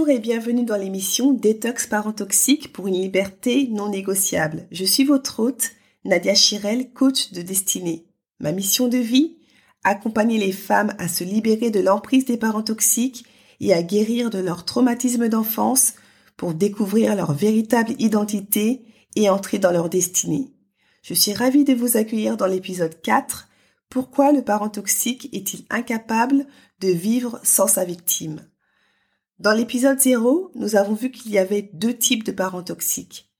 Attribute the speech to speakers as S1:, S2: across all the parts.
S1: Bonjour et bienvenue dans l'émission Détox parents toxiques pour une liberté non négociable. Je suis votre hôte, Nadia Chirel, coach de destinée. Ma mission de vie Accompagner les femmes à se libérer de l'emprise des parents toxiques et à guérir de leur traumatisme d'enfance pour découvrir leur véritable identité et entrer dans leur destinée. Je suis ravie de vous accueillir dans l'épisode 4. Pourquoi le parent toxique est-il incapable de vivre sans sa victime? Dans l'épisode 0, nous avons vu qu'il y avait deux types de parents toxiques.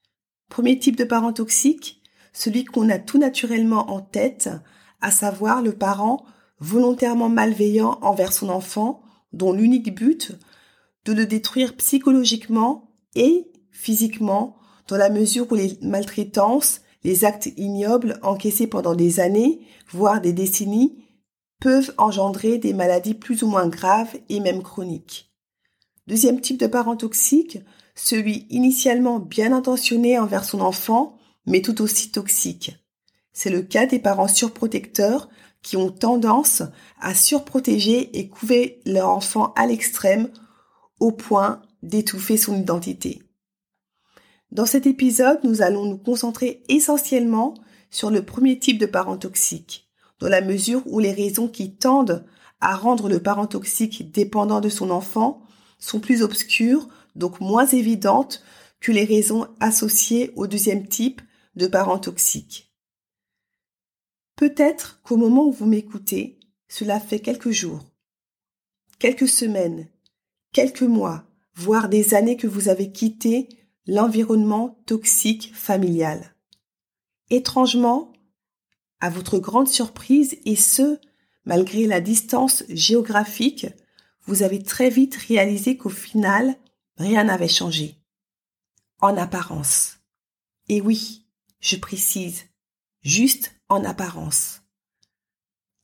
S1: Premier type de parent toxique, celui qu'on a tout naturellement en tête, à savoir le parent volontairement malveillant envers son enfant, dont l'unique but, de le détruire psychologiquement et physiquement, dans la mesure où les maltraitances, les actes ignobles encaissés pendant des années, voire des décennies, peuvent engendrer des maladies plus ou moins graves et même chroniques. Deuxième type de parent toxique, celui initialement bien intentionné envers son enfant, mais tout aussi toxique. C'est le cas des parents surprotecteurs qui ont tendance à surprotéger et couver leur enfant à l'extrême au point d'étouffer son identité. Dans cet épisode, nous allons nous concentrer essentiellement sur le premier type de parent toxique, dans la mesure où les raisons qui tendent à rendre le parent toxique dépendant de son enfant sont plus obscures, donc moins évidentes que les raisons associées au deuxième type de parents toxiques. Peut-être qu'au moment où vous m'écoutez, cela fait quelques jours, quelques semaines, quelques mois, voire des années que vous avez quitté l'environnement toxique familial. Étrangement, à votre grande surprise, et ce, malgré la distance géographique, vous avez très vite réalisé qu'au final, rien n'avait changé. En apparence. Et oui, je précise, juste en apparence.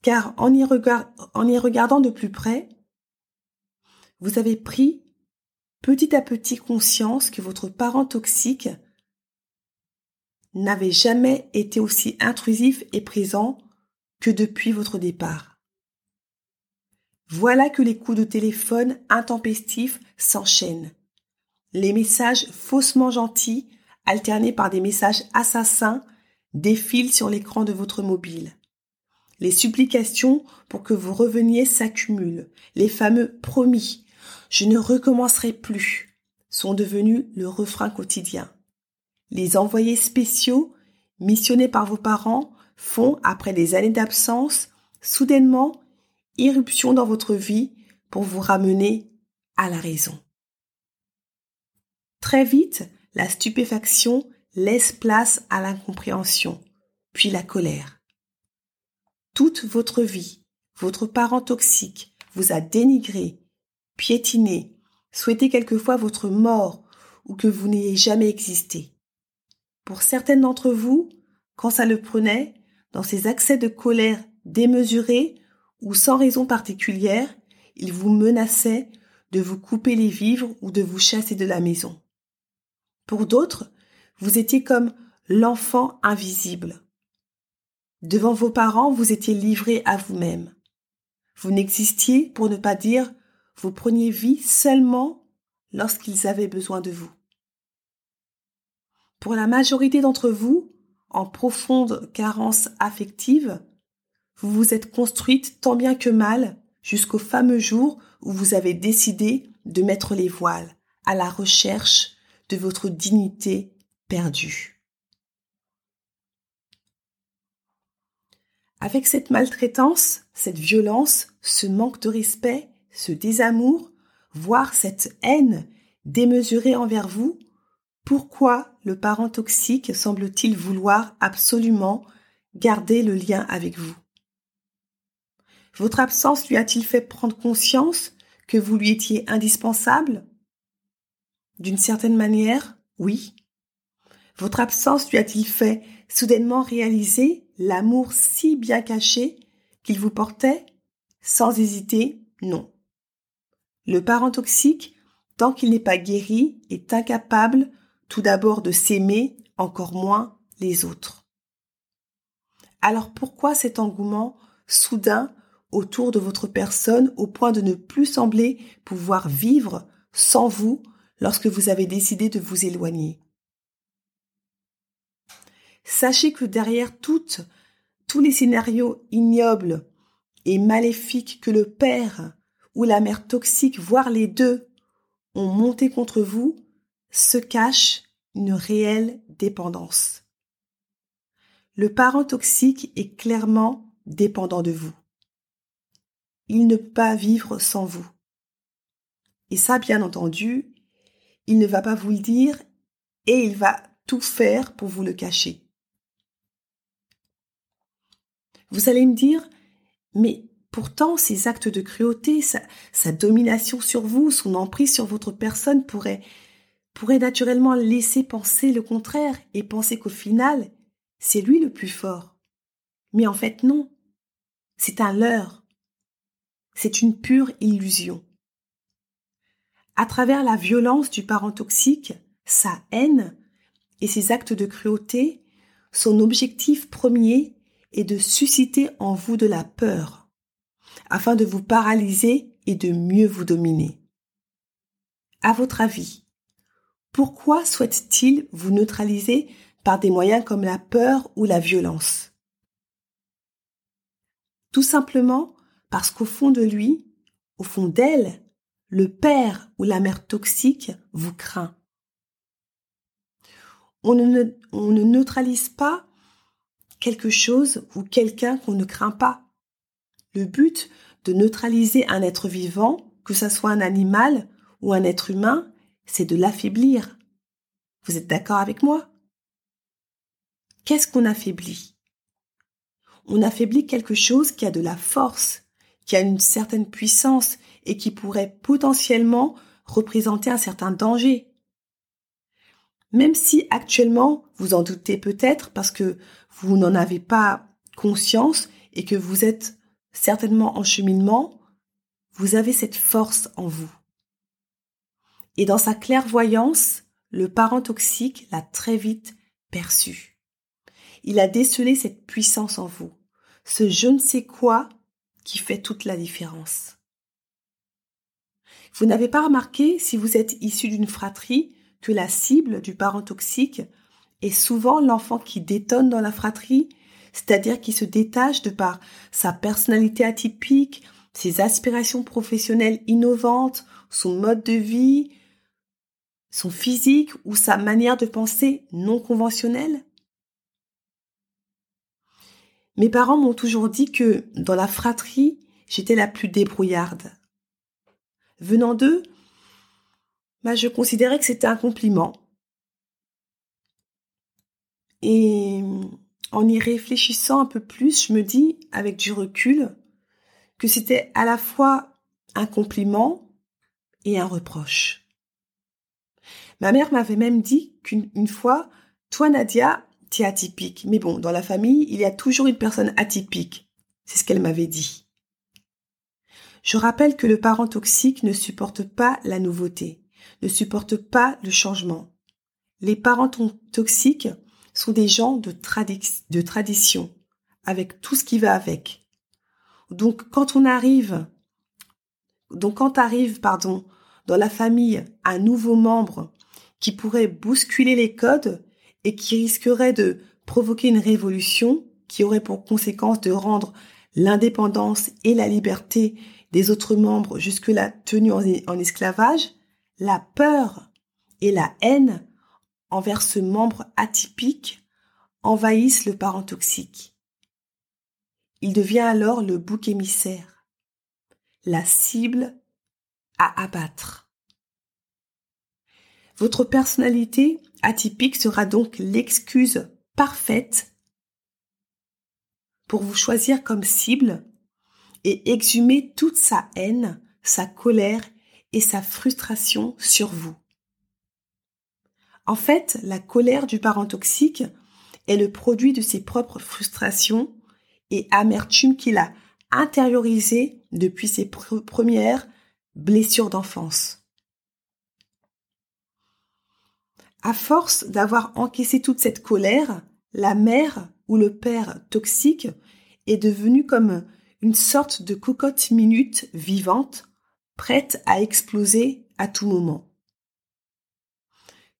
S1: Car en y, regardant de plus près, vous avez pris petit à petit conscience que votre parent toxique n'avait jamais été aussi intrusif et présent que depuis votre départ. Voilà que les coups de téléphone intempestifs s'enchaînent. Les messages faussement gentils, alternés par des messages assassins, défilent sur l'écran de votre mobile. Les supplications pour que vous reveniez s'accumulent. Les fameux promis, je ne recommencerai plus, sont devenus le refrain quotidien. Les envoyés spéciaux, missionnés par vos parents, font, après des années d'absence, soudainement irruption dans votre vie pour vous ramener à la raison. Très vite, la stupéfaction laisse place à l'incompréhension, puis la colère. Toute votre vie, votre parent toxique vous a dénigré, piétiné, souhaité quelquefois votre mort ou que vous n'ayez jamais existé. Pour certaines d'entre vous, quand ça le prenait, dans ces accès de colère démesurés, ou sans raison particulière, il vous menaçait de vous couper les vivres ou de vous chasser de la maison. Pour d'autres, vous étiez comme l'enfant invisible. Devant vos parents, vous étiez livré à vous-même. Vous n'existiez, pour ne pas dire, vous preniez vie seulement lorsqu'ils avaient besoin de vous. Pour la majorité d'entre vous, en profonde carence affective, vous vous êtes construite tant bien que mal jusqu'au fameux jour où vous avez décidé de mettre les voiles à la recherche de votre dignité perdue. Avec cette maltraitance, cette violence, ce manque de respect, ce désamour, voire cette haine démesurée envers vous, pourquoi le parent toxique semble-t-il vouloir absolument garder le lien avec vous? Votre absence lui a-t-il fait prendre conscience que vous lui étiez indispensable? D'une certaine manière, oui. Votre absence lui a-t-il fait soudainement réaliser l'amour si bien caché qu'il vous portait Sans hésiter, non. Le parent toxique, tant qu'il n'est pas guéri, est incapable tout d'abord de s'aimer, encore moins les autres. Alors pourquoi cet engouement soudain autour de votre personne au point de ne plus sembler pouvoir vivre sans vous lorsque vous avez décidé de vous éloigner Sachez que derrière toutes, tous les scénarios ignobles et maléfiques que le père ou la mère toxique, voire les deux, ont monté contre vous, se cache une réelle dépendance. Le parent toxique est clairement dépendant de vous. Il ne peut pas vivre sans vous. Et ça, bien entendu, il ne va pas vous le dire et il va tout faire pour vous le cacher. Vous allez me dire, mais pourtant ces actes de cruauté, sa, domination sur vous, son emprise sur votre personne pourrait naturellement laisser penser le contraire et penser qu'au final, c'est lui le plus fort. Mais en fait non, c'est un leurre. C'est une pure illusion. À travers la violence du parent toxique, sa haine et ses actes de cruauté, son objectif premier est de susciter en vous de la peur, afin de vous paralyser et de mieux vous dominer. À votre avis, pourquoi souhaite-t-il vous neutraliser par des moyens comme la peur ou la violence? Tout simplement parce qu'au fond de lui, au fond d'elle, le père ou la mère toxique vous craint. On ne, neutralise pas quelque chose ou quelqu'un qu'on ne craint pas. Le but de neutraliser un être vivant, que ce soit un animal ou un être humain, c'est de l'affaiblir. Vous êtes d'accord avec moi? Qu'est-ce qu'on affaiblit? On affaiblit quelque chose qui a de la force, qui a une certaine puissance et qui pourrait potentiellement représenter un certain danger. Même si actuellement vous en doutez peut-être parce que vous n'en avez pas conscience et que vous êtes certainement en cheminement, vous avez cette force en vous. Et dans sa clairvoyance, le parent toxique l'a très vite perçu. Il a décelé cette puissance en vous, ce je ne sais quoi qui fait toute la différence. Vous n'avez pas remarqué, si vous êtes issu d'une fratrie, que la cible du parent toxique est souvent l'enfant qui détonne dans la fratrie, c'est-à-dire qui se détache de par sa personnalité atypique, ses aspirations professionnelles innovantes, son mode de vie, son physique ou sa manière de penser non conventionnelle? Mes parents m'ont toujours dit que dans la fratrie, j'étais la plus débrouillarde. Venant d'eux, bah, je considérais que c'était un compliment. Et en y réfléchissant un peu plus, je me dis, avec du recul, que c'était à la fois un compliment et un reproche. Ma mère m'avait même dit qu'une fois, toi Nadia, tu es atypique. Mais bon, dans la famille, il y a toujours une personne atypique. C'est ce qu'elle m'avait dit. Je rappelle que le parent toxique ne supporte pas la nouveauté, ne supporte pas le changement. Les parents toxiques sont des gens de, de tradition, avec tout ce qui va avec. Donc quand on arrive, donc quand arrive, pardon, dans la famille un nouveau membre qui pourrait bousculer les codes et qui risquerait de provoquer une révolution qui aurait pour conséquence de rendre l'indépendance et la liberté des autres membres jusque-là tenus en esclavage, la peur et la haine envers ce membre atypique envahissent le parent toxique. Il devient alors le bouc émissaire, la cible à abattre. Votre personnalité atypique sera donc l'excuse parfaite pour vous choisir comme cible et exhumer toute sa haine, sa colère et sa frustration sur vous. En fait, la colère du parent toxique est le produit de ses propres frustrations et amertume qu'il a intériorisées depuis ses premières blessures d'enfance. À force d'avoir encaissé toute cette colère, la mère ou le père toxique est devenu comme une sorte de cocotte minute vivante, prête à exploser à tout moment.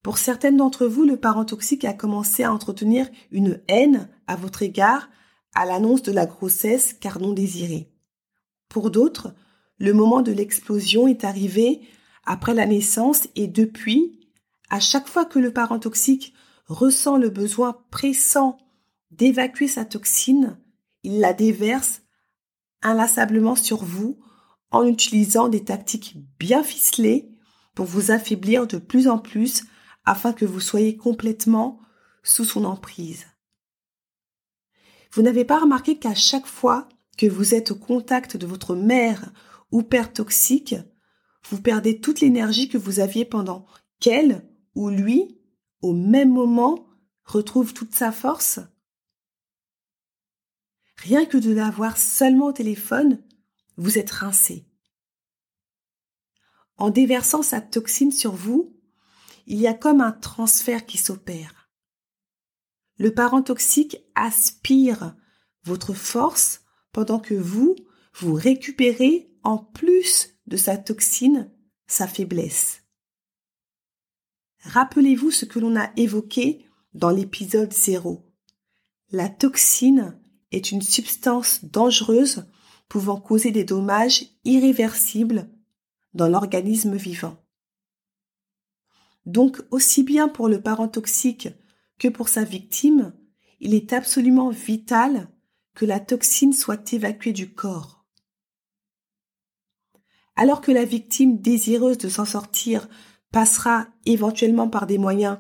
S1: Pour certaines d'entre vous, le parent toxique a commencé à entretenir une haine à votre égard à l'annonce de la grossesse car non désirée. Pour d'autres, le moment de l'explosion est arrivé après la naissance et depuis, à chaque fois que le parent toxique ressent le besoin pressant d'évacuer sa toxine, il la déverse inlassablement sur vous en utilisant des tactiques bien ficelées pour vous affaiblir de plus en plus afin que vous soyez complètement sous son emprise. Vous n'avez pas remarqué qu'à chaque fois que vous êtes au contact de votre mère ou père toxique, vous perdez toute l'énergie que vous aviez pendant qu'elle ou lui, au même moment, retrouve toute sa force Rien que de l'avoir seulement au téléphone, vous êtes rincé. En déversant sa toxine sur vous, il y a comme un transfert qui s'opère. Le parent toxique aspire votre force pendant que vous, vous récupérez en plus de sa toxine, sa faiblesse. Rappelez-vous ce que l'on a évoqué dans l'épisode 0. La toxine est une substance dangereuse pouvant causer des dommages irréversibles dans l'organisme vivant. Donc, aussi bien pour le parent toxique que pour sa victime, il est absolument vital que la toxine soit évacuée du corps. Alors que la victime désireuse de s'en sortir passera éventuellement par des moyens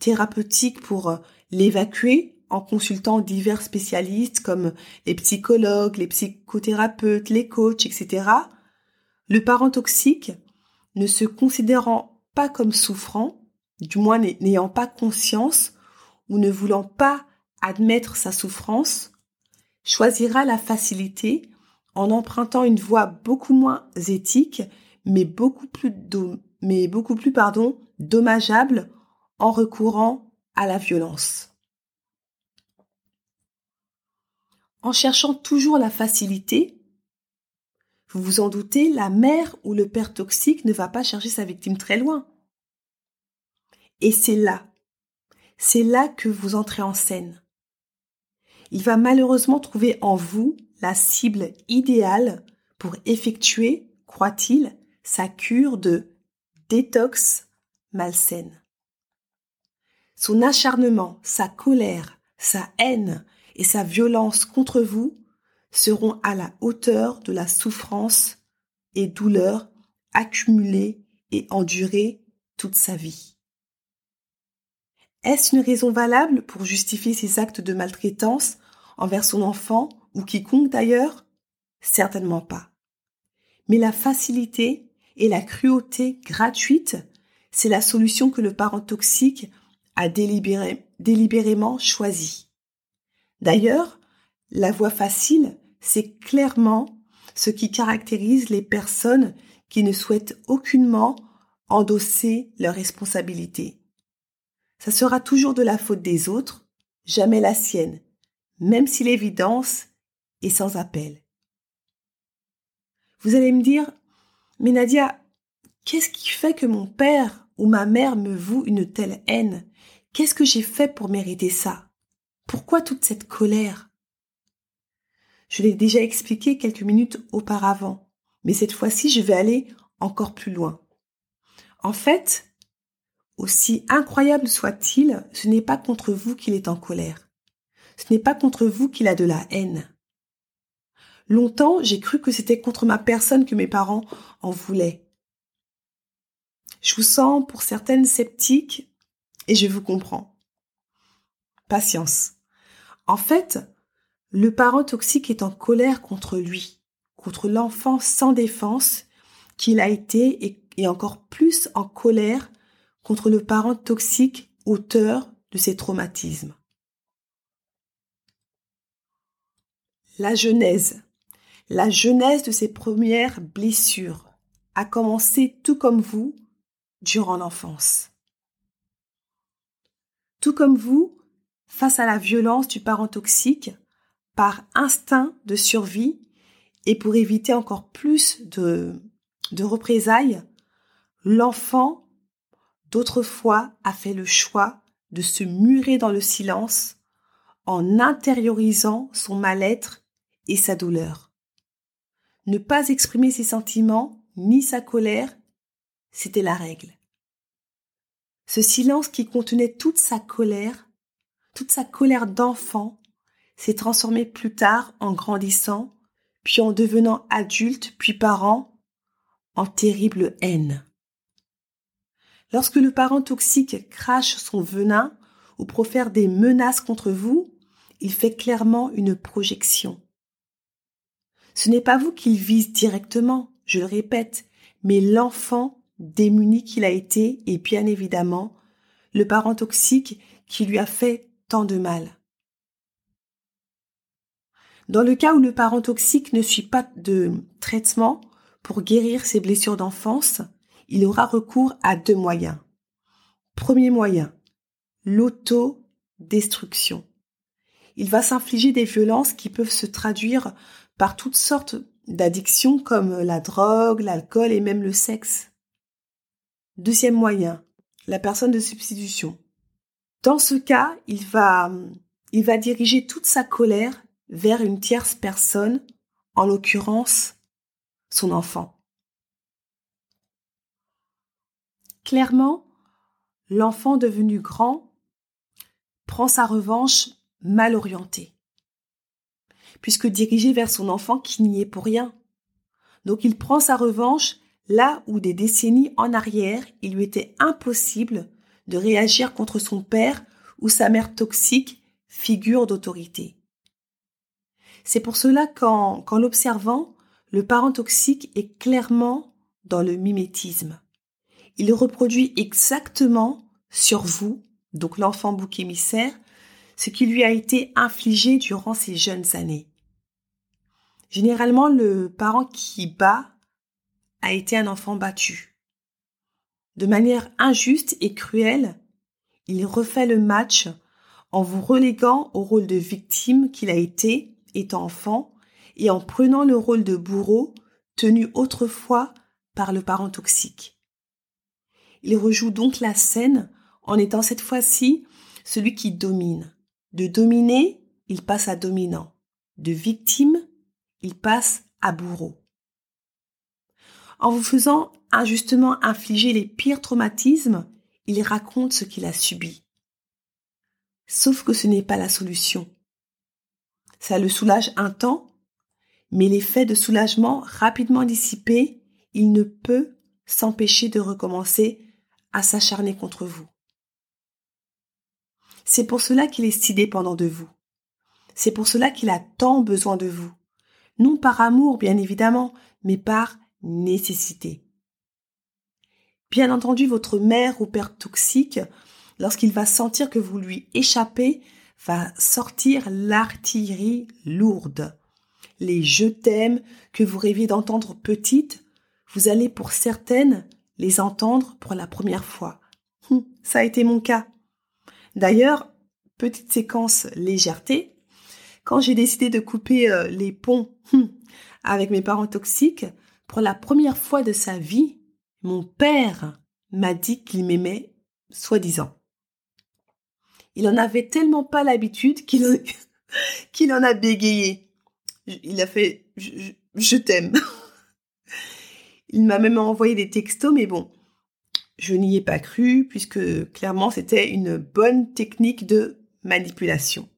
S1: thérapeutiques pour euh, l'évacuer en consultant divers spécialistes comme les psychologues, les psychothérapeutes, les coachs, etc., le parent toxique, ne se considérant pas comme souffrant, du moins n'ayant pas conscience ou ne voulant pas admettre sa souffrance, choisira la facilité en empruntant une voie beaucoup moins éthique, mais beaucoup plus, mais beaucoup plus pardon, dommageable en recourant à la violence. En cherchant toujours la facilité, vous vous en doutez, la mère ou le père toxique ne va pas chercher sa victime très loin. Et c'est là, c'est là que vous entrez en scène. Il va malheureusement trouver en vous la cible idéale pour effectuer, croit-il, sa cure de détox malsaine. Son acharnement, sa colère, sa haine et sa violence contre vous seront à la hauteur de la souffrance et douleur accumulée et endurée toute sa vie. Est-ce une raison valable pour justifier ses actes de maltraitance envers son enfant ou quiconque d'ailleurs? Certainement pas. Mais la facilité et la cruauté gratuite, c'est la solution que le parent toxique a délibérément choisie. D'ailleurs, la voie facile, c'est clairement ce qui caractérise les personnes qui ne souhaitent aucunement endosser leurs responsabilités. Ça sera toujours de la faute des autres, jamais la sienne, même si l'évidence est sans appel. Vous allez me dire, mais Nadia, qu'est-ce qui fait que mon père ou ma mère me voue une telle haine? Qu'est-ce que j'ai fait pour mériter ça? Pourquoi toute cette colère? Je l'ai déjà expliqué quelques minutes auparavant, mais cette fois-ci je vais aller encore plus loin. En fait, aussi incroyable soit-il, ce n'est pas contre vous qu'il est en colère. Ce n'est pas contre vous qu'il a de la haine. Longtemps, j'ai cru que c'était contre ma personne que mes parents en voulaient. Je vous sens pour certaines sceptiques et je vous comprends. Patience. En fait, le parent toxique est en colère contre lui, contre l'enfant sans défense qu'il a été et, encore plus en colère contre le parent toxique auteur de ces traumatismes. La genèse. La genèse de ces premières blessures a commencé tout comme vous durant l'enfance. Tout comme vous, face à la violence du parent toxique, par instinct de survie et pour éviter encore plus de, de représailles, l'enfant d'autrefois a fait le choix de se murer dans le silence en intériorisant son mal-être et sa douleur. Ne pas exprimer ses sentiments ni sa colère, c'était la règle. Ce silence qui contenait toute sa colère, toute sa colère d'enfant, s'est transformé plus tard en grandissant, puis en devenant adulte, puis parent, en terrible haine. Lorsque le parent toxique crache son venin ou profère des menaces contre vous, il fait clairement une projection. Ce n'est pas vous qu'il vise directement, je le répète, mais l'enfant démuni qu'il a été et bien évidemment le parent toxique qui lui a fait tant de mal. Dans le cas où le parent toxique ne suit pas de traitement pour guérir ses blessures d'enfance, il aura recours à deux moyens. Premier moyen, l'autodestruction. Il va s'infliger des violences qui peuvent se traduire par toutes sortes d'addictions comme la drogue, l'alcool et même le sexe. Deuxième moyen, la personne de substitution. Dans ce cas, il va, il va diriger toute sa colère vers une tierce personne, en l'occurrence son enfant. Clairement, l'enfant devenu grand prend sa revanche mal orientée, puisque dirigé vers son enfant qui n'y est pour rien. Donc il prend sa revanche là où des décennies en arrière, il lui était impossible de réagir contre son père ou sa mère toxique, figure d'autorité. C'est pour cela qu'en, l'observant, le parent toxique est clairement dans le mimétisme. Il reproduit exactement sur vous, donc l'enfant bouc émissaire, ce qui lui a été infligé durant ses jeunes années. Généralement, le parent qui bat a été un enfant battu. De manière injuste et cruelle, il refait le match en vous reléguant au rôle de victime qu'il a été étant enfant et en prenant le rôle de bourreau tenu autrefois par le parent toxique. Il rejoue donc la scène en étant cette fois-ci celui qui domine. De dominer, il passe à dominant. De victime, il passe à bourreau. En vous faisant injustement infliger les pires traumatismes, il raconte ce qu'il a subi. Sauf que ce n'est pas la solution. Ça le soulage un temps, mais l'effet de soulagement rapidement dissipé, il ne peut s'empêcher de recommencer à s'acharner contre vous. C'est pour cela qu'il est si dépendant de vous. C'est pour cela qu'il a tant besoin de vous. Non par amour, bien évidemment, mais par nécessité. Bien entendu, votre mère ou père toxique, lorsqu'il va sentir que vous lui échappez, va sortir l'artillerie lourde. Les je t'aime que vous rêviez d'entendre petites, vous allez pour certaines les entendre pour la première fois. Hum, ça a été mon cas. D'ailleurs, petite séquence légèreté, quand j'ai décidé de couper euh, les ponts hum, avec mes parents toxiques, pour la première fois de sa vie, mon père m'a dit qu'il m'aimait, soi-disant. Il en avait tellement pas l'habitude qu'il qu'il en a bégayé. Il a fait je, t'aime. Il m'a même envoyé des textos, mais bon, je n'y ai pas cru puisque clairement c'était une bonne technique de manipulation.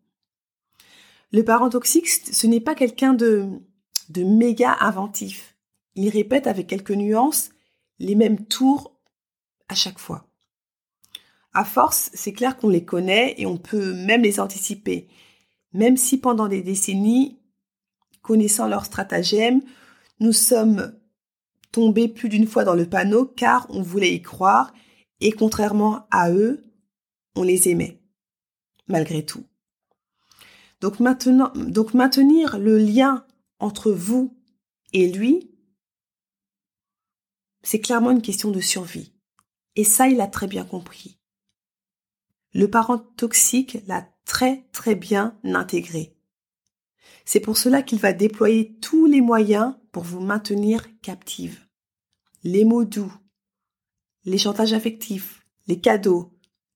S1: Le parent toxique, ce n'est pas quelqu'un de, de méga inventif. Il répète avec quelques nuances les mêmes tours à chaque fois. À force, c'est clair qu'on les connaît et on peut même les anticiper. Même si pendant des décennies, connaissant leurs stratagèmes, nous sommes plus d'une fois dans le panneau car on voulait y croire et contrairement à eux, on les aimait, malgré tout. Donc maintenant, donc maintenir le lien entre vous et lui, c'est clairement une question de survie. Et ça, il a très bien compris. Le parent toxique l'a très très bien intégré. C'est pour cela qu'il va déployer tous les moyens pour vous maintenir captive. Les mots doux, les chantages affectifs, les cadeaux,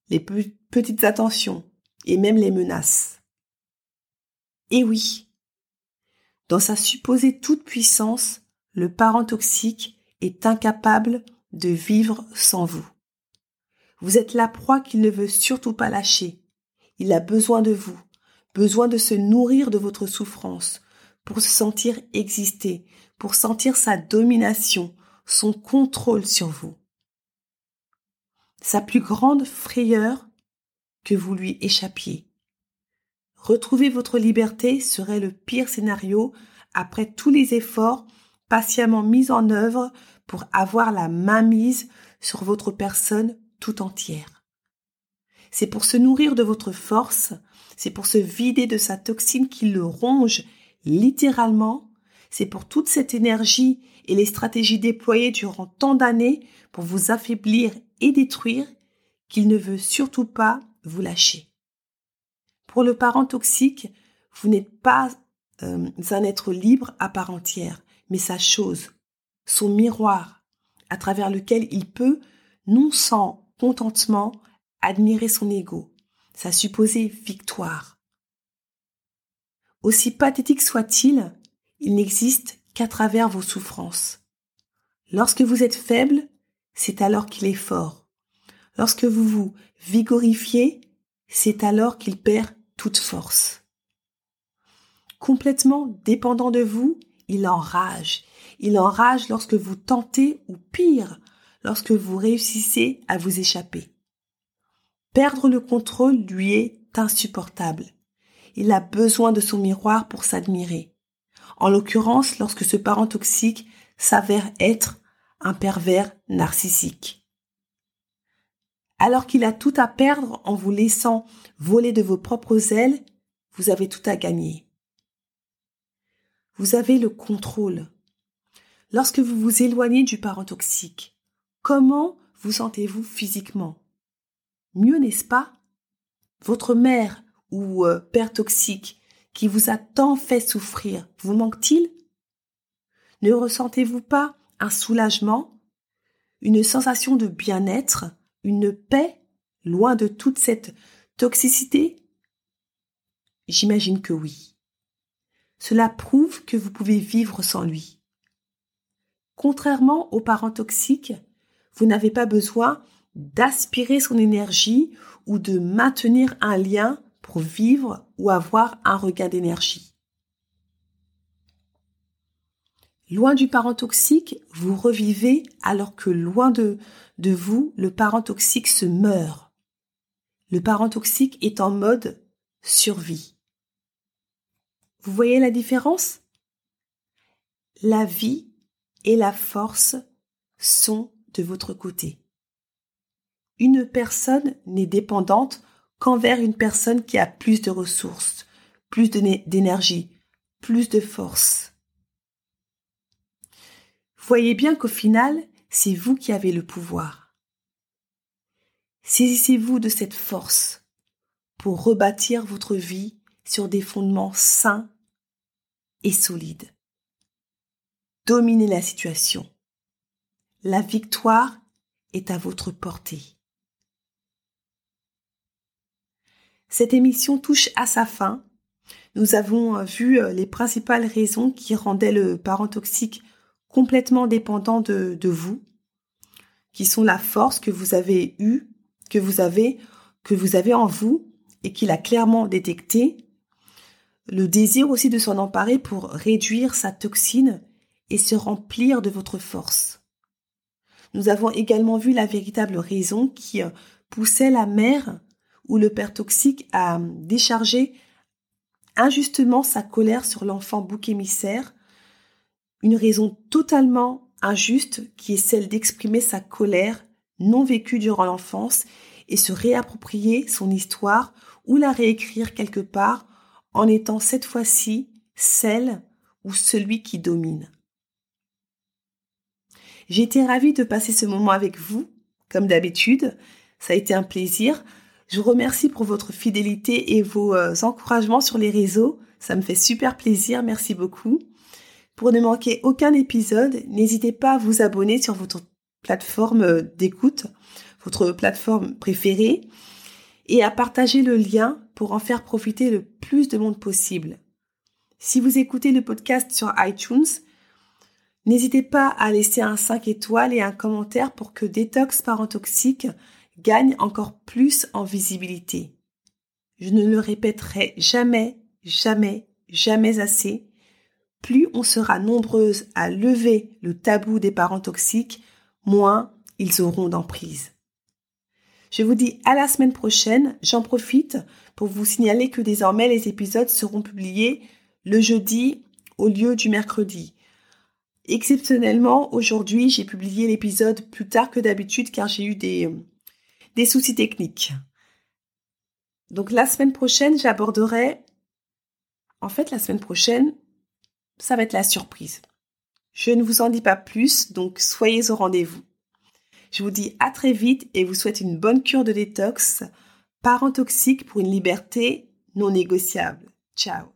S1: les petites attentions et même les menaces. Et oui, dans sa supposée toute-puissance, le parent toxique est incapable de vivre sans vous. Vous êtes la proie qu'il ne veut surtout pas lâcher. Il a besoin de vous, besoin de se nourrir de votre souffrance, pour se sentir exister, pour sentir sa domination, son contrôle sur vous. Sa plus grande frayeur, que vous lui échappiez. Retrouver votre liberté serait le pire scénario après tous les efforts patiemment mis en œuvre pour avoir la main mise sur votre personne tout entière. C'est pour se nourrir de votre force, c'est pour se vider de sa toxine qui le ronge littéralement, c'est pour toute cette énergie et les stratégies déployées durant tant d'années pour vous affaiblir et détruire qu'il ne veut surtout pas vous lâcher. Pour le parent toxique, vous n'êtes pas euh, un être libre à part entière, mais sa chose, son miroir, à travers lequel il peut, non sans contentement, admirer son ego, sa supposée victoire. Aussi pathétique soit-il, il n'existe qu'à travers vos souffrances. Lorsque vous êtes faible, c'est alors qu'il est fort. Lorsque vous vous vigorifiez, c'est alors qu'il perd toute force. Complètement dépendant de vous, il enrage. Il enrage lorsque vous tentez, ou pire, lorsque vous réussissez à vous échapper. Perdre le contrôle lui est insupportable. Il a besoin de son miroir pour s'admirer. En l'occurrence, lorsque ce parent toxique s'avère être un pervers narcissique alors qu'il a tout à perdre en vous laissant voler de vos propres ailes, vous avez tout à gagner. Vous avez le contrôle. Lorsque vous vous éloignez du parent toxique, comment vous sentez-vous physiquement? Mieux, n'est-ce pas? Votre mère ou euh, père toxique qui vous a tant fait souffrir, vous manque-t-il? Ne ressentez-vous pas un soulagement, une sensation de bien-être une paix loin de toute cette toxicité? J'imagine que oui. Cela prouve que vous pouvez vivre sans lui. Contrairement aux parents toxiques, vous n'avez pas besoin d'aspirer son énergie ou de maintenir un lien pour vivre ou avoir un regain d'énergie. Loin du parent toxique, vous revivez alors que loin de, de vous, le parent toxique se meurt. Le parent toxique est en mode survie. Vous voyez la différence? La vie et la force sont de votre côté. Une personne n'est dépendante qu'envers une personne qui a plus de ressources, plus d'énergie, plus de force. Voyez bien qu'au final, c'est vous qui avez le pouvoir. Saisissez-vous de cette force pour rebâtir votre vie sur des fondements sains et solides. Dominez la situation. La victoire est à votre portée. Cette émission touche à sa fin. Nous avons vu les principales raisons qui rendaient le parent toxique complètement dépendant de, vous. qui sont la force que vous avez eue, que vous avez, que vous avez en vous et qu'il a clairement détecté. Le désir aussi de s'en emparer pour réduire sa toxine et se remplir de votre force. Nous avons également vu la véritable raison qui euh, poussait la mère ou le père toxique à décharger injustement sa colère sur l'enfant bouc émissaire, une raison totalement injuste qui est celle d'exprimer sa colère non vécue durant l'enfance et se réapproprier son histoire ou la réécrire quelque part en étant cette fois-ci celle ou celui qui domine. J'ai été ravie de passer ce moment avec vous, comme d'habitude. Ça a été un plaisir. Je vous remercie pour votre fidélité et vos euh, encouragements sur les réseaux. Ça me fait super plaisir. Merci beaucoup. Pour ne manquer aucun épisode, n'hésitez pas à vous abonner sur votre plateforme euh, d'écoute, votre plateforme préférée, et à partager le lien pour en faire profiter le plus de monde possible. Si vous écoutez le podcast sur iTunes, n'hésitez pas à laisser un 5 étoiles et un commentaire pour que Détox Parent Toxique gagne encore plus en visibilité. Je ne le répéterai jamais, jamais, jamais assez. Plus on sera nombreuses à lever le tabou des parents toxiques, moins ils auront d'emprise. Je vous dis à la semaine prochaine. J'en profite pour vous signaler que désormais les épisodes seront publiés le jeudi au lieu du mercredi. Exceptionnellement, aujourd'hui, j'ai publié l'épisode plus tard que d'habitude car j'ai eu des, des soucis techniques. Donc la semaine prochaine, j'aborderai... En fait, la semaine prochaine, ça va être la surprise. Je ne vous en dis pas plus, donc soyez au rendez-vous. Je vous dis à très vite et vous souhaite une bonne cure de détox, parents toxiques pour une liberté non négociable. Ciao.